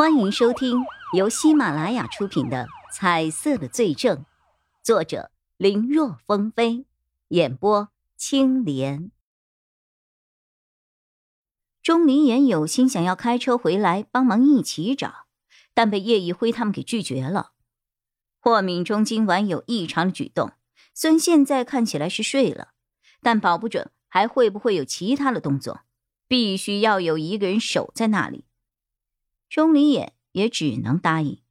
欢迎收听由喜马拉雅出品的《彩色的罪证》，作者林若风飞，演播青莲。钟离言有心想要开车回来帮忙一起找，但被叶一辉他们给拒绝了。霍敏中今晚有异常的举动，虽然现在看起来是睡了，但保不准还会不会有其他的动作，必须要有一个人守在那里。钟离眼也只能答应。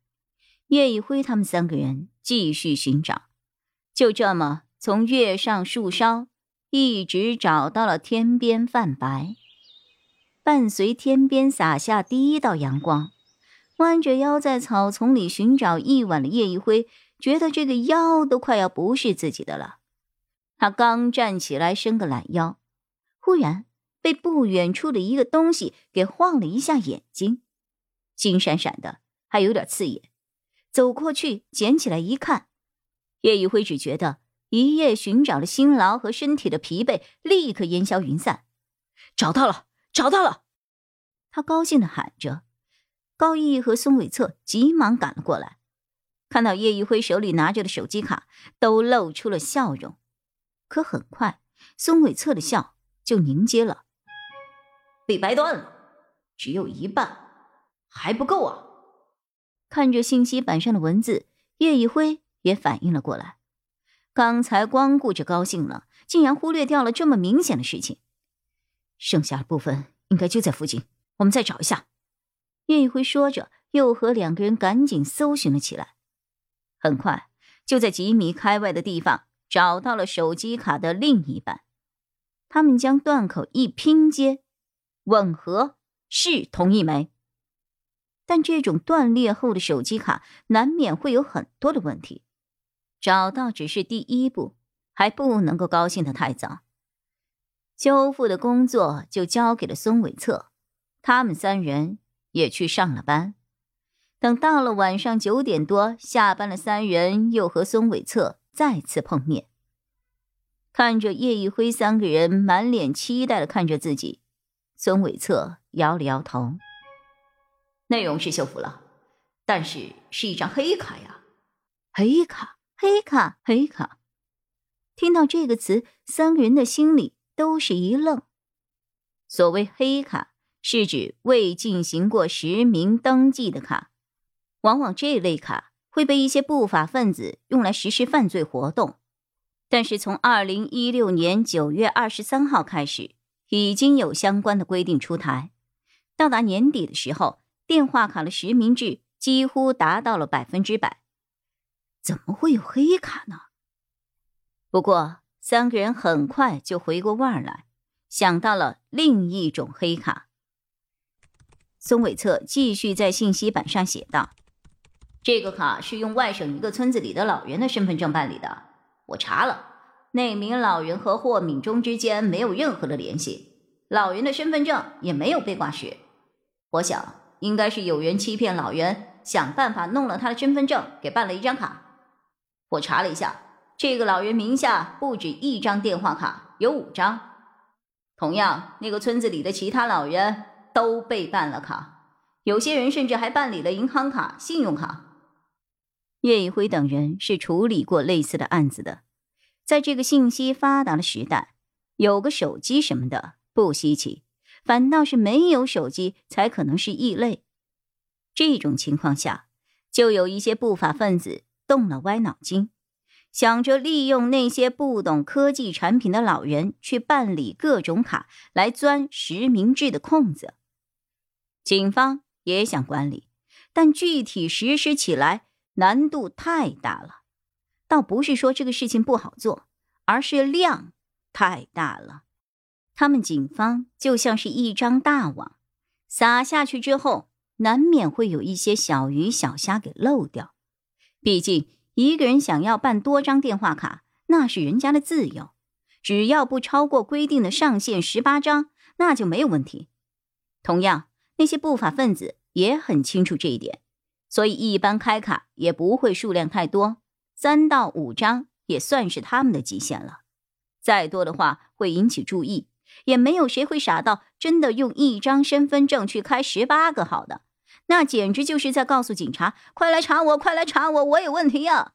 叶一辉他们三个人继续寻找，就这么从月上树梢一直找到了天边泛白。伴随天边洒下第一道阳光，弯着腰在草丛里寻找一晚的叶一辉觉得这个腰都快要不是自己的了。他刚站起来伸个懒腰，忽然被不远处的一个东西给晃了一下眼睛。金闪闪的，还有点刺眼。走过去捡起来一看，叶一辉只觉得一夜寻找的辛劳和身体的疲惫立刻烟消云散。找到了，找到了！他高兴的喊着。高毅和孙伟策急忙赶了过来，看到叶一辉手里拿着的手机卡，都露出了笑容。可很快，孙伟策的笑就凝结了，被掰断了，只有一半。还不够啊！看着信息板上的文字，叶一辉也反应了过来。刚才光顾着高兴了，竟然忽略掉了这么明显的事情。剩下的部分应该就在附近，我们再找一下。叶一辉说着，又和两个人赶紧搜寻了起来。很快，就在几米开外的地方找到了手机卡的另一半。他们将断口一拼接，吻合，是同一枚。但这种断裂后的手机卡难免会有很多的问题，找到只是第一步，还不能够高兴的太早。修复的工作就交给了孙伟策，他们三人也去上了班。等到了晚上九点多下班了，三人又和孙伟策再次碰面。看着叶一辉三个人满脸期待的看着自己，孙伟策摇了摇头。内容是修复了，但是是一张黑卡呀！黑卡，黑卡，黑卡！听到这个词，三个人的心里都是一愣。所谓黑卡，是指未进行过实名登记的卡，往往这类卡会被一些不法分子用来实施犯罪活动。但是从二零一六年九月二十三号开始，已经有相关的规定出台，到达年底的时候。电话卡的实名制几乎达到了百分之百，怎么会有黑卡呢？不过三个人很快就回过味儿来，想到了另一种黑卡。孙伟策继续在信息板上写道：“这个卡是用外省一个村子里的老人的身份证办理的。我查了，那名老人和霍敏忠之间没有任何的联系，老人的身份证也没有被挂失。我想。”应该是有人欺骗老人，想办法弄了他的身份证，给办了一张卡。我查了一下，这个老人名下不止一张电话卡，有五张。同样，那个村子里的其他老人都被办了卡，有些人甚至还办理了银行卡、信用卡。叶一辉等人是处理过类似的案子的，在这个信息发达的时代，有个手机什么的不稀奇。反倒是没有手机才可能是异类。这种情况下，就有一些不法分子动了歪脑筋，想着利用那些不懂科技产品的老人去办理各种卡，来钻实名制的空子。警方也想管理，但具体实施起来难度太大了。倒不是说这个事情不好做，而是量太大了。他们警方就像是一张大网，撒下去之后，难免会有一些小鱼小虾给漏掉。毕竟一个人想要办多张电话卡，那是人家的自由，只要不超过规定的上限十八张，那就没有问题。同样，那些不法分子也很清楚这一点，所以一般开卡也不会数量太多，三到五张也算是他们的极限了。再多的话会引起注意。也没有谁会傻到真的用一张身份证去开十八个号的，那简直就是在告诉警察：“快来查我，快来查我，我有问题呀！”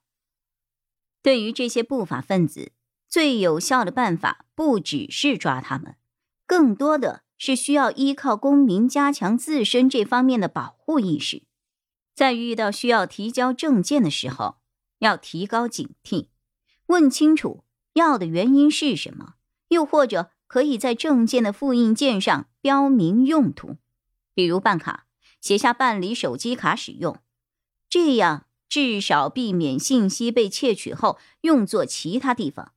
对于这些不法分子，最有效的办法不只是抓他们，更多的是需要依靠公民加强自身这方面的保护意识。在遇到需要提交证件的时候，要提高警惕，问清楚要的原因是什么，又或者可以在证件的复印件上标明用途，比如办卡。写下办理手机卡使用，这样至少避免信息被窃取后用作其他地方。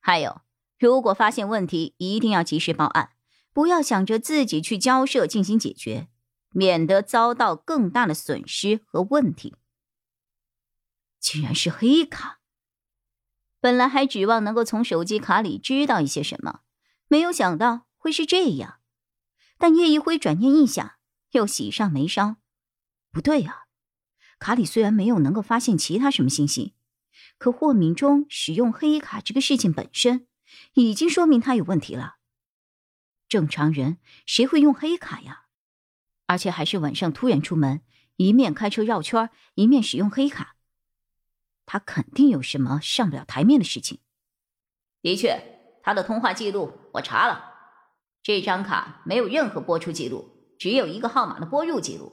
还有，如果发现问题，一定要及时报案，不要想着自己去交涉进行解决，免得遭到更大的损失和问题。竟然是黑卡！本来还指望能够从手机卡里知道一些什么，没有想到会是这样。但叶一辉转念一想。又喜上眉梢，不对呀，卡里虽然没有能够发现其他什么信息，可霍敏中使用黑卡这个事情本身，已经说明他有问题了。正常人谁会用黑卡呀？而且还是晚上突然出门，一面开车绕圈，一面使用黑卡，他肯定有什么上不了台面的事情。的确，他的通话记录我查了，这张卡没有任何拨出记录。只有一个号码的拨入记录，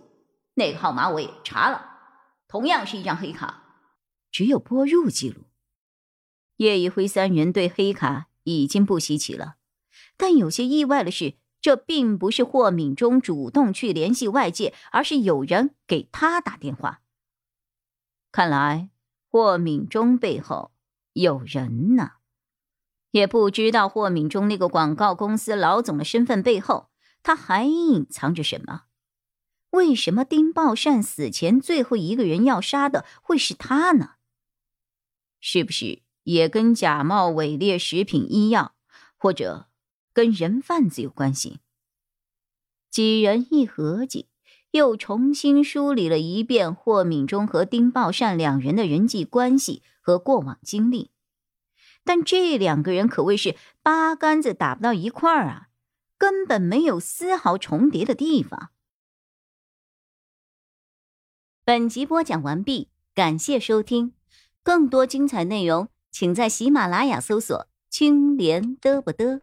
那个号码我也查了，同样是一张黑卡，只有拨入记录。叶一辉三人对黑卡已经不稀奇了，但有些意外的是，这并不是霍敏中主动去联系外界，而是有人给他打电话。看来霍敏中背后有人呢，也不知道霍敏中那个广告公司老总的身份背后。他还隐藏着什么？为什么丁宝善死前最后一个人要杀的会是他呢？是不是也跟假冒伪劣食品医药，或者跟人贩子有关系？几人一合计，又重新梳理了一遍霍敏忠和丁宝善两人的人际关系和过往经历，但这两个人可谓是八竿子打不到一块儿啊！根本没有丝毫重叠的地方。本集播讲完毕，感谢收听，更多精彩内容，请在喜马拉雅搜索“青莲嘚不嘚”。